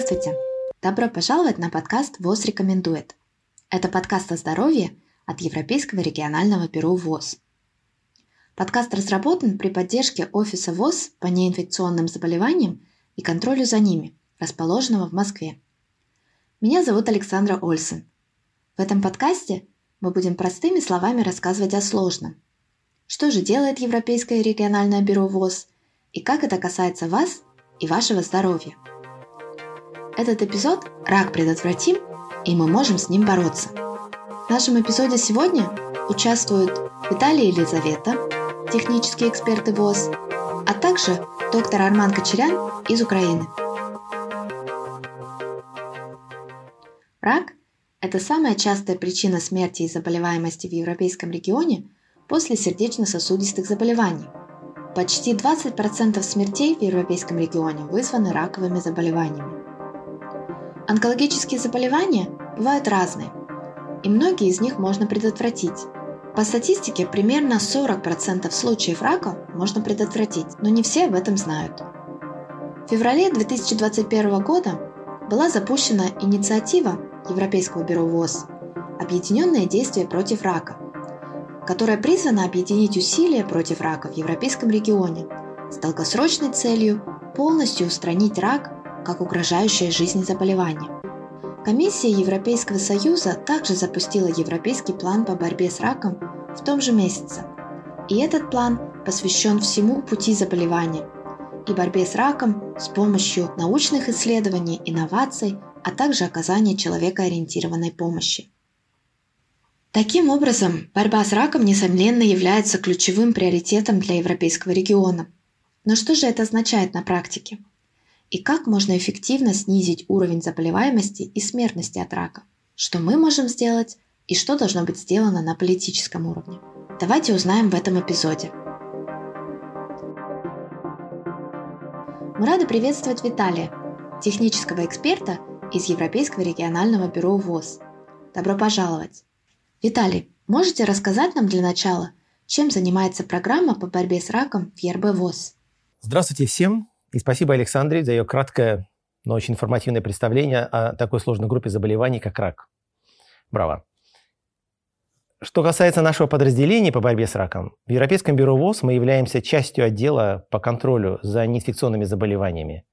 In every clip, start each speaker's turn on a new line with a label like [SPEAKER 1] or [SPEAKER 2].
[SPEAKER 1] Здравствуйте! Добро пожаловать на подкаст ВОЗ рекомендует. Это подкаст о здоровье от Европейского регионального бюро ВОЗ. Подкаст разработан при поддержке Офиса ВОЗ по неинфекционным заболеваниям и контролю за ними, расположенного в Москве. Меня зовут Александра Ольсен. В этом подкасте мы будем простыми словами рассказывать о сложном. Что же делает Европейское региональное бюро ВОЗ и как это касается вас и вашего здоровья. Этот эпизод «Рак предотвратим, и мы можем с ним бороться». В нашем эпизоде сегодня участвуют Виталий Елизавета, технические эксперты ВОЗ, а также доктор Арман Кочерян из Украины. Рак – это самая частая причина смерти и заболеваемости в европейском регионе после сердечно-сосудистых заболеваний – Почти 20% смертей в европейском регионе вызваны раковыми заболеваниями. Онкологические заболевания бывают разные, и многие из них можно предотвратить. По статистике, примерно 40% случаев рака можно предотвратить, но не все об этом знают. В феврале 2021 года была запущена инициатива Европейского бюро ВОЗ «Объединенные действия против рака», которая призвана объединить усилия против рака в европейском регионе с долгосрочной целью полностью устранить рак как угрожающее жизни заболевание. Комиссия Европейского Союза также запустила Европейский план по борьбе с раком в том же месяце. И этот план посвящен всему пути заболевания и борьбе с раком с помощью научных исследований, инноваций, а также оказания человекоориентированной помощи. Таким образом, борьба с раком, несомненно, является ключевым приоритетом для европейского региона. Но что же это означает на практике? И как можно эффективно снизить уровень заболеваемости и смертности от рака? Что мы можем сделать и что должно быть сделано на политическом уровне? Давайте узнаем в этом эпизоде. Мы рады приветствовать Виталия, технического эксперта из Европейского регионального бюро ВОЗ. Добро пожаловать! Виталий, можете рассказать нам для начала, чем занимается программа по борьбе с раком в ЕРБ ВОЗ?
[SPEAKER 2] Здравствуйте всем, и спасибо Александре за ее краткое, но очень информативное представление о такой сложной группе заболеваний, как рак. Браво. Что касается нашего подразделения по борьбе с раком, в Европейском бюро ВОЗ мы являемся частью отдела по контролю за неинфекционными заболеваниями,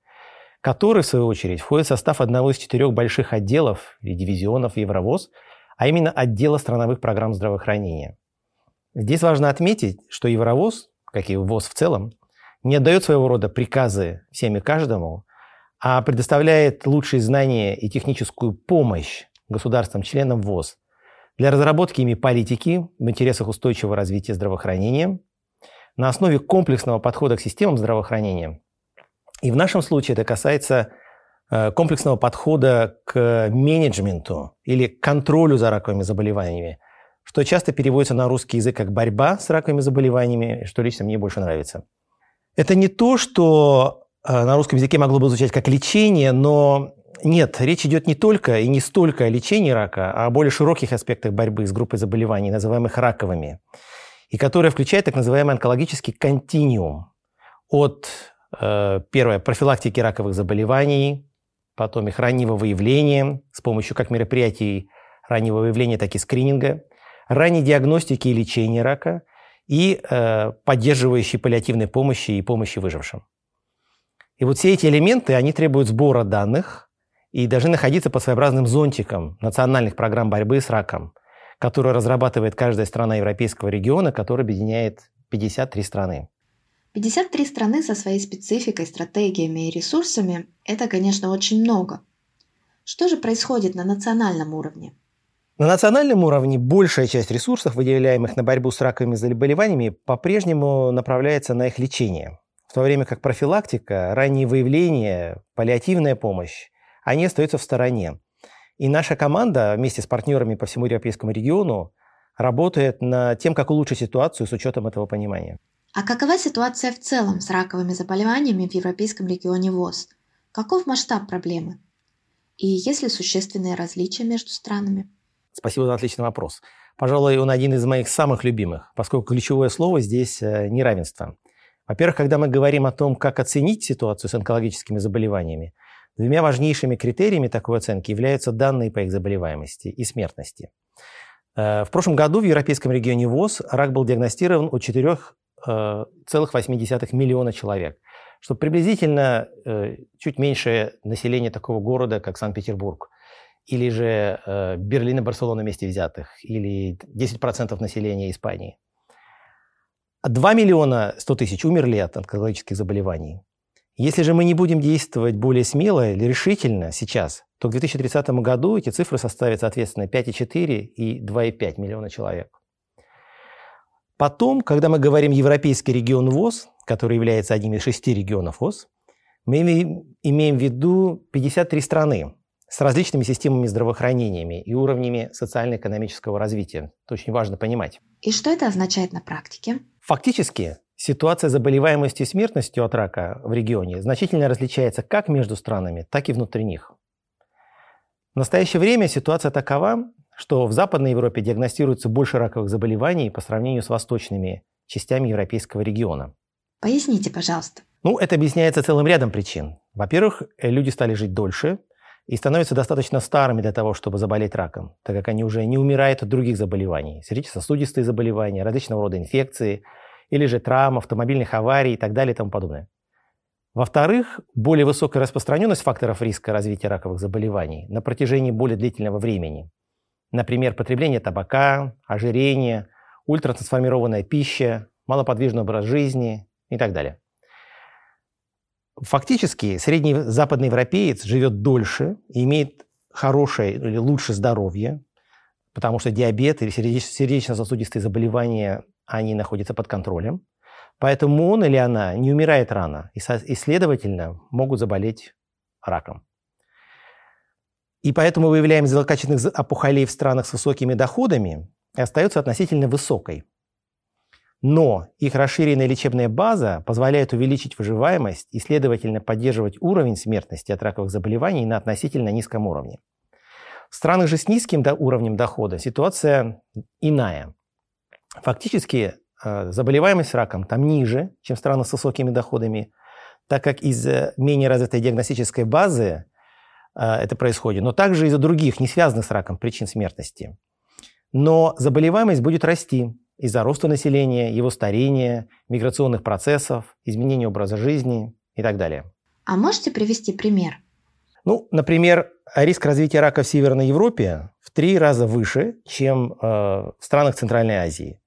[SPEAKER 2] который, в свою очередь, входит в состав одного из четырех больших отделов и дивизионов Евровоз – а именно отдела страновых программ здравоохранения. Здесь важно отметить, что Евровоз, как и ВОЗ в целом, не отдает своего рода приказы всем и каждому, а предоставляет лучшие знания и техническую помощь государствам-членам ВОЗ для разработки ими политики в интересах устойчивого развития здравоохранения на основе комплексного подхода к системам здравоохранения. И в нашем случае это касается Э, комплексного подхода к менеджменту или контролю за раковыми заболеваниями, что часто переводится на русский язык как борьба с раковыми заболеваниями, что лично мне больше нравится. Это не то, что э, на русском языке могло бы звучать как лечение, но нет, речь идет не только и не столько о лечении рака, а о более широких аспектах борьбы с группой заболеваний, называемых раковыми, и которая включает так называемый онкологический континуум от э, первое, профилактики раковых заболеваний, потом их раннего выявления с помощью как мероприятий раннего выявления, так и скрининга, ранней диагностики и лечения рака и э, поддерживающей паллиативной помощи и помощи выжившим. И вот все эти элементы, они требуют сбора данных и должны находиться под своеобразным зонтиком национальных программ борьбы с раком, которые разрабатывает каждая страна европейского региона, который объединяет 53 страны.
[SPEAKER 1] 53 страны со своей спецификой, стратегиями и ресурсами – это, конечно, очень много. Что же происходит на национальном уровне?
[SPEAKER 2] На национальном уровне большая часть ресурсов, выделяемых на борьбу с раковыми заболеваниями, по-прежнему направляется на их лечение, в то время как профилактика, раннее выявление, паллиативная помощь, они остаются в стороне. И наша команда вместе с партнерами по всему европейскому региону работает над тем, как улучшить ситуацию с учетом этого понимания.
[SPEAKER 1] А какова ситуация в целом с раковыми заболеваниями в Европейском регионе ВОЗ? Каков масштаб проблемы? И есть ли существенные различия между странами?
[SPEAKER 2] Спасибо за отличный вопрос. Пожалуй, он один из моих самых любимых, поскольку ключевое слово здесь э, – неравенство. Во-первых, когда мы говорим о том, как оценить ситуацию с онкологическими заболеваниями, Двумя важнейшими критериями такой оценки являются данные по их заболеваемости и смертности. Э, в прошлом году в европейском регионе ВОЗ рак был диагностирован у 4,8 э, миллиона человек, что приблизительно чуть меньше населения такого города, как Санкт-Петербург, или же Берлин и Барселона вместе взятых, или 10% населения Испании. 2 миллиона 100 тысяч умерли от онкологических заболеваний. Если же мы не будем действовать более смело или решительно сейчас, то к 2030 году эти цифры составят, соответственно, 5,4 и 2,5 миллиона человек. Потом, когда мы говорим Европейский регион ВОЗ, который является одним из шести регионов ВОЗ, мы имеем в виду 53 страны с различными системами здравоохранениями и уровнями социально-экономического развития. Это очень важно понимать.
[SPEAKER 1] И что это означает на практике?
[SPEAKER 2] Фактически, Ситуация заболеваемости и смертностью от рака в регионе значительно различается как между странами, так и внутри них. В настоящее время ситуация такова, что в Западной Европе диагностируется больше раковых заболеваний по сравнению с восточными частями европейского региона.
[SPEAKER 1] Поясните, пожалуйста.
[SPEAKER 2] Ну, это объясняется целым рядом причин. Во-первых, люди стали жить дольше и становятся достаточно старыми для того, чтобы заболеть раком, так как они уже не умирают от других заболеваний. Сердечно-сосудистые заболевания, различного рода инфекции – или же травм, автомобильных аварий и так далее и тому подобное. Во-вторых, более высокая распространенность факторов риска развития раковых заболеваний на протяжении более длительного времени. Например, потребление табака, ожирение, ультратрансформированная пища, малоподвижный образ жизни и так далее. Фактически, средний западный европеец живет дольше и имеет хорошее или лучше здоровье, потому что диабет или сердечно-сосудистые заболевания они находятся под контролем. Поэтому он или она не умирает рано и, и следовательно, могут заболеть раком. И поэтому выявляемость злокачественных опухолей в странах с высокими доходами остается относительно высокой. Но их расширенная лечебная база позволяет увеличить выживаемость и, следовательно, поддерживать уровень смертности от раковых заболеваний на относительно низком уровне. В странах же с низким уровнем дохода ситуация иная. Фактически э, заболеваемость раком там ниже, чем в странах с высокими доходами, так как из-за менее развитой диагностической базы э, это происходит, но также из-за других, не связанных с раком, причин смертности. Но заболеваемость будет расти из-за роста населения, его старения, миграционных процессов, изменения образа жизни и так далее.
[SPEAKER 1] А можете привести пример?
[SPEAKER 2] Ну, например, риск развития рака в Северной Европе в три раза выше, чем э, в странах Центральной Азии.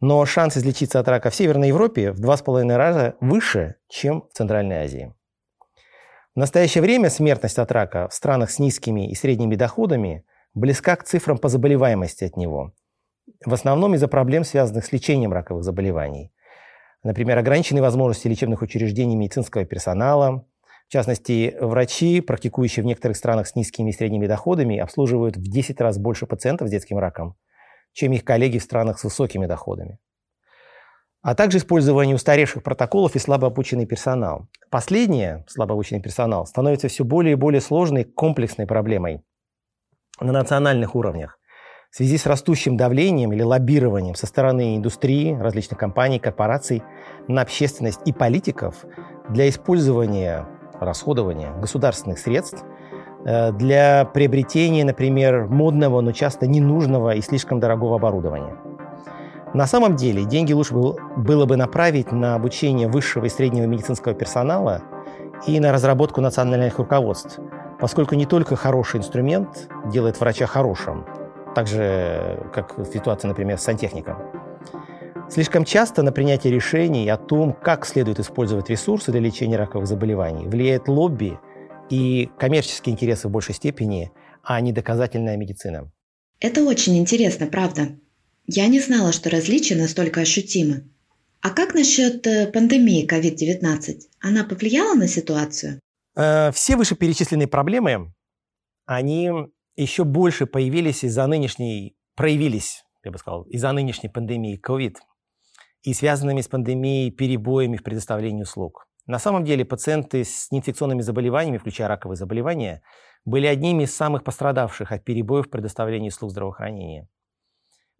[SPEAKER 2] Но шанс излечиться от рака в Северной Европе в два с половиной раза выше, чем в Центральной Азии. В настоящее время смертность от рака в странах с низкими и средними доходами близка к цифрам по заболеваемости от него. В основном из-за проблем, связанных с лечением раковых заболеваний. Например, ограниченные возможности лечебных учреждений медицинского персонала. В частности, врачи, практикующие в некоторых странах с низкими и средними доходами, обслуживают в 10 раз больше пациентов с детским раком, чем их коллеги в странах с высокими доходами. А также использование устаревших протоколов и слабообученный персонал. Последнее, слабообученный персонал, становится все более и более сложной комплексной проблемой на национальных уровнях в связи с растущим давлением или лоббированием со стороны индустрии, различных компаний, корпораций на общественность и политиков для использования, расходования государственных средств – Э, для приобретения, например, модного, но часто ненужного и слишком дорогого оборудования. На самом деле деньги лучше было бы направить на обучение высшего и среднего медицинского персонала и на разработку национальных руководств, поскольку не только хороший инструмент делает врача хорошим, так же, как ситуация, например, с сантехником. Слишком часто на принятие решений о том, как следует использовать ресурсы для лечения раковых заболеваний, влияет лобби и коммерческие интересы в большей степени, а не доказательная медицина.
[SPEAKER 1] Это очень интересно, правда. Я не знала, что различия настолько ощутимы. А как насчет э, пандемии COVID-19? Она повлияла на ситуацию?
[SPEAKER 2] Э, все вышеперечисленные проблемы, они еще больше появились из-за нынешней, проявились, я бы сказал, из-за нынешней пандемии COVID и связанными с пандемией перебоями в предоставлении услуг. На самом деле пациенты с неинфекционными заболеваниями, включая раковые заболевания, были одними из самых пострадавших от перебоев в предоставлении услуг здравоохранения.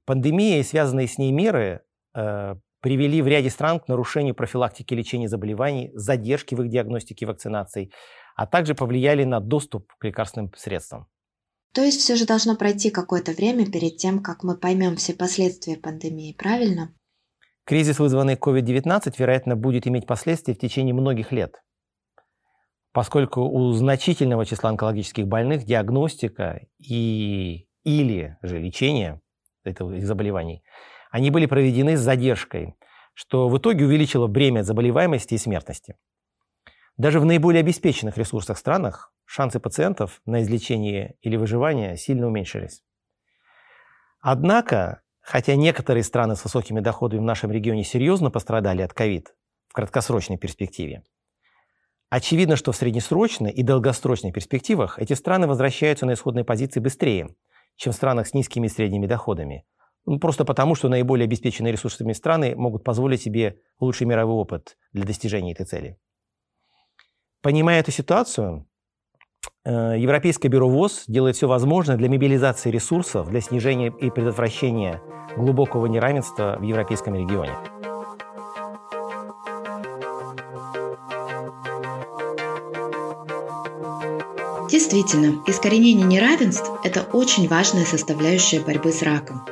[SPEAKER 2] Пандемия и связанные с ней меры э, привели в ряде стран к нарушению профилактики лечения заболеваний, задержки в их диагностике и вакцинации, а также повлияли на доступ к лекарственным средствам.
[SPEAKER 1] То есть все же должно пройти какое-то время перед тем, как мы поймем все последствия пандемии, правильно?
[SPEAKER 2] Кризис, вызванный COVID-19, вероятно, будет иметь последствия в течение многих лет, поскольку у значительного числа онкологических больных диагностика и или же лечение этого заболеваний, они были проведены с задержкой, что в итоге увеличило бремя заболеваемости и смертности. Даже в наиболее обеспеченных ресурсах странах шансы пациентов на излечение или выживание сильно уменьшились. Однако Хотя некоторые страны с высокими доходами в нашем регионе серьезно пострадали от ковид в краткосрочной перспективе, очевидно, что в среднесрочной и долгосрочной перспективах эти страны возвращаются на исходные позиции быстрее, чем в странах с низкими и средними доходами. Ну, просто потому, что наиболее обеспеченные ресурсами страны могут позволить себе лучший мировой опыт для достижения этой цели. Понимая эту ситуацию, Европейское бюро ВОЗ делает все возможное для мобилизации ресурсов для снижения и предотвращения глубокого неравенства в европейском регионе.
[SPEAKER 1] Действительно, искоренение неравенств – это очень важная составляющая борьбы с раком.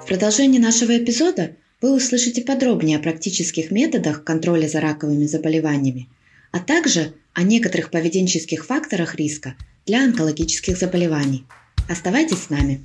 [SPEAKER 1] В продолжении нашего эпизода вы услышите подробнее о практических методах контроля за раковыми заболеваниями, а также о некоторых поведенческих факторах риска для онкологических заболеваний. Оставайтесь с нами.